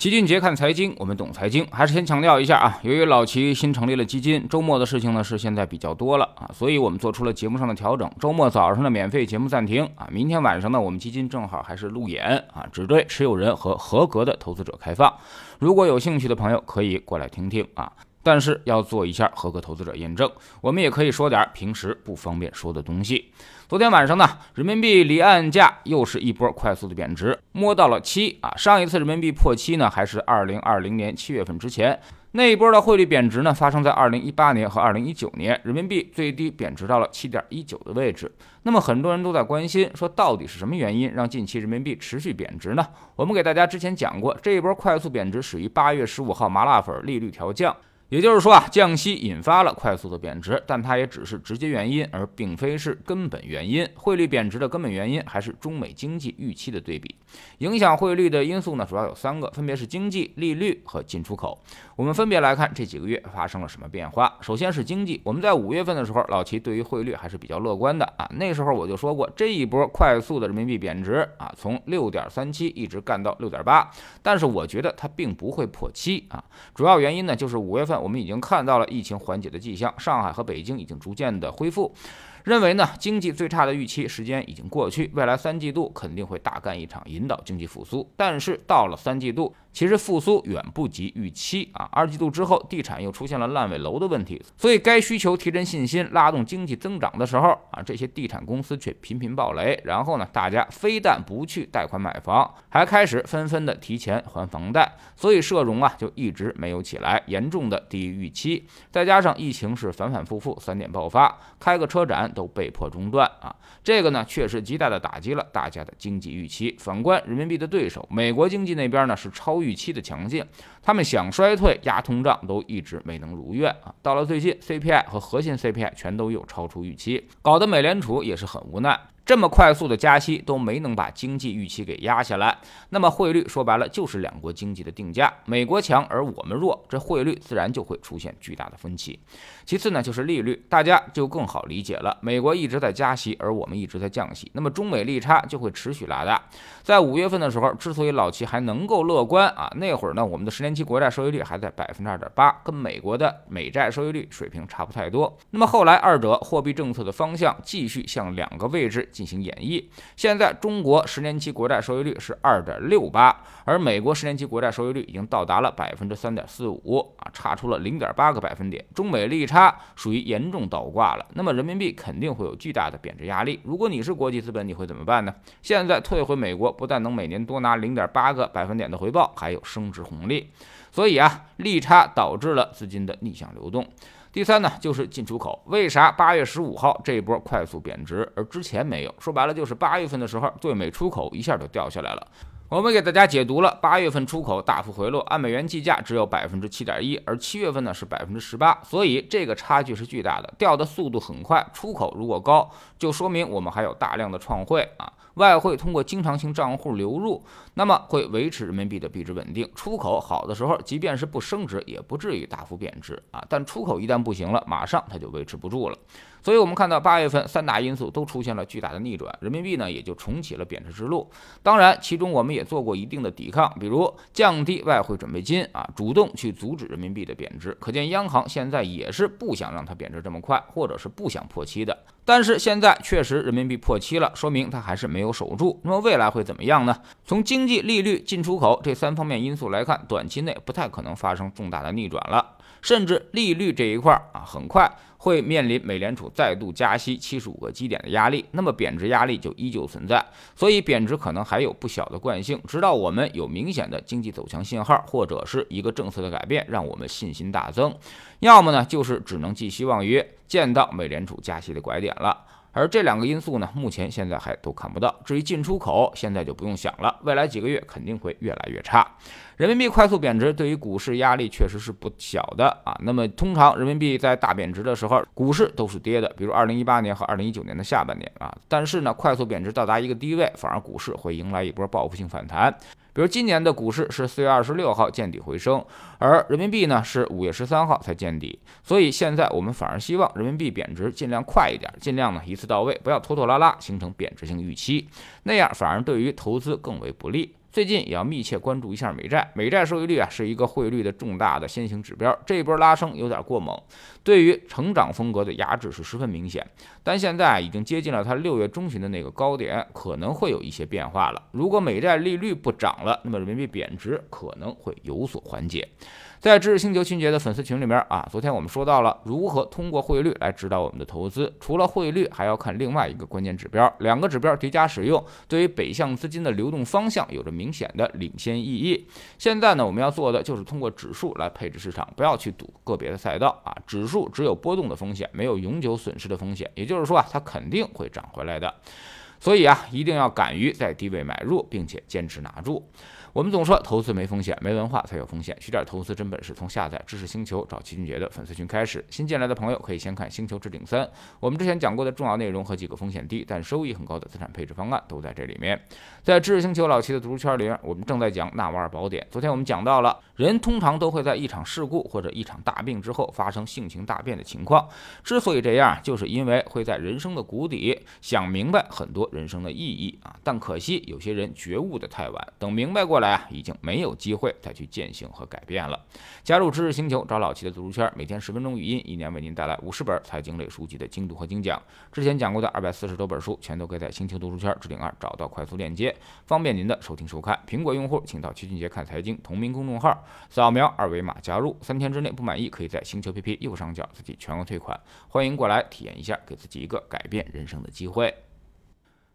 齐俊杰看财经，我们懂财经。还是先强调一下啊，由于老齐新成立了基金，周末的事情呢是现在比较多了啊，所以我们做出了节目上的调整。周末早上的免费节目暂停啊，明天晚上呢，我们基金正好还是路演啊，只对持有人和合格的投资者开放。如果有兴趣的朋友可以过来听听啊，但是要做一下合格投资者验证。我们也可以说点平时不方便说的东西。昨天晚上呢，人民币离岸价又是一波快速的贬值，摸到了七啊！上一次人民币破七呢，还是二零二零年七月份之前，那一波的汇率贬值呢，发生在二零一八年和二零一九年，人民币最低贬值到了七点一九的位置。那么很多人都在关心，说到底是什么原因让近期人民币持续贬值呢？我们给大家之前讲过，这一波快速贬值始于八月十五号麻辣粉利率调降。也就是说啊，降息引发了快速的贬值，但它也只是直接原因，而并非是根本原因。汇率贬值的根本原因还是中美经济预期的对比。影响汇率的因素呢，主要有三个，分别是经济、利率和进出口。我们分别来看这几个月发生了什么变化。首先是经济，我们在五月份的时候，老齐对于汇率还是比较乐观的啊。那时候我就说过，这一波快速的人民币贬值啊，从六点三七一直干到六点八，但是我觉得它并不会破七啊。主要原因呢，就是五月份。我们已经看到了疫情缓解的迹象，上海和北京已经逐渐的恢复。认为呢，经济最差的预期时间已经过去，未来三季度肯定会大干一场，引导经济复苏。但是到了三季度。其实复苏远不及预期啊！二季度之后，地产又出现了烂尾楼的问题，所以该需求提振信心、拉动经济增长的时候啊，这些地产公司却频频爆雷。然后呢，大家非但不去贷款买房，还开始纷纷的提前还房贷，所以社融啊就一直没有起来，严重的低于预期。再加上疫情是反反复复三点爆发，开个车展都被迫中断啊！这个呢，确实极大的打击了大家的经济预期。反观人民币的对手，美国经济那边呢是超。预期的强劲，他们想衰退、压通胀都一直没能如愿啊！到了最近，CPI 和核心 CPI 全都又超出预期，搞得美联储也是很无奈。这么快速的加息都没能把经济预期给压下来，那么汇率说白了就是两国经济的定价，美国强而我们弱，这汇率自然就会出现巨大的分歧。其次呢就是利率，大家就更好理解了，美国一直在加息，而我们一直在降息，那么中美利差就会持续拉大。在五月份的时候，之所以老齐还能够乐观啊，那会儿呢我们的十年期国债收益率还在百分之二点八，跟美国的美债收益率水平差不太多。那么后来二者货币政策的方向继续向两个位置。进行演绎。现在中国十年期国债收益率是二点六八，而美国十年期国债收益率已经到达了百分之三点四五啊，差出了零点八个百分点。中美利差它属于严重倒挂了，那么人民币肯定会有巨大的贬值压力。如果你是国际资本，你会怎么办呢？现在退回美国，不但能每年多拿零点八个百分点的回报，还有升值红利。所以啊，利差导致了资金的逆向流动。第三呢，就是进出口。为啥八月十五号这一波快速贬值，而之前没有？说白了，就是八月份的时候，对美出口一下就掉下来了。我们给大家解读了八月份出口大幅回落，按美元计价只有百分之七点一，而七月份呢是百分之十八，所以这个差距是巨大的，掉的速度很快。出口如果高，就说明我们还有大量的创汇啊。外汇通过经常性账户流入，那么会维持人民币的币值稳定。出口好的时候，即便是不升值，也不至于大幅贬值啊。但出口一旦不行了，马上它就维持不住了。所以，我们看到八月份三大因素都出现了巨大的逆转，人民币呢也就重启了贬值之路。当然，其中我们也做过一定的抵抗，比如降低外汇准备金啊，主动去阻止人民币的贬值。可见，央行现在也是不想让它贬值这么快，或者是不想破七的。但是现在确实人民币破七了，说明它还是没有守住。那么未来会怎么样呢？从经济、利率、进出口这三方面因素来看，短期内不太可能发生重大的逆转了。甚至利率这一块儿啊，很快会面临美联储再度加息七十五个基点的压力，那么贬值压力就依旧存在，所以贬值可能还有不小的惯性，直到我们有明显的经济走强信号，或者是一个政策的改变，让我们信心大增，要么呢就是只能寄希望于见到美联储加息的拐点了。而这两个因素呢，目前现在还都看不到。至于进出口，现在就不用想了，未来几个月肯定会越来越差。人民币快速贬值，对于股市压力确实是不小的啊。那么通常人民币在大贬值的时候，股市都是跌的，比如二零一八年和二零一九年的下半年啊。但是呢，快速贬值到达一个低位，反而股市会迎来一波报复性反弹。比如今年的股市是四月二十六号见底回升，而人民币呢是五月十三号才见底，所以现在我们反而希望人民币贬值尽量快一点，尽量呢一次到位，不要拖拖拉拉形成贬值性预期，那样反而对于投资更为不利。最近也要密切关注一下美债，美债收益率啊是一个汇率的重大的先行指标，这一波拉升有点过猛，对于成长风格的压制是十分明显。但现在已经接近了它六月中旬的那个高点，可能会有一些变化了。如果美债利率不涨了，那么人民币贬值可能会有所缓解。在知识星球清洁的粉丝群里面啊，昨天我们说到了如何通过汇率来指导我们的投资。除了汇率，还要看另外一个关键指标，两个指标叠加使用，对于北向资金的流动方向有着明显的领先意义。现在呢，我们要做的就是通过指数来配置市场，不要去赌个别的赛道啊。指数只有波动的风险，没有永久损失的风险。也就是说啊，它肯定会涨回来的。所以啊，一定要敢于在低位买入，并且坚持拿住。我们总说投资没风险，没文化才有风险。学点投资真本事，从下载知识星球找齐俊杰的粉丝群开始。新进来的朋友可以先看《星球置顶三》，我们之前讲过的重要内容和几个风险低但收益很高的资产配置方案都在这里面。在知识星球老齐的读书圈里面，我们正在讲纳瓦尔宝典。昨天我们讲到了，人通常都会在一场事故或者一场大病之后发生性情大变的情况。之所以这样，就是因为会在人生的谷底想明白很多人生的意义啊。但可惜有些人觉悟的太晚，等明白过。来啊，已经没有机会再去践行和改变了。加入知识星球，找老齐的读书圈，每天十分钟语音，一年为您带来五十本财经类书籍的精读和精讲。之前讲过的二百四十多本书，全都可以在星球读书圈置顶二找到快速链接，方便您的收听收看。苹果用户请到齐俊杰看财经同名公众号，扫描二维码加入。三天之内不满意，可以在星球 APP 右上角自己全额退款。欢迎过来体验一下，给自己一个改变人生的机会。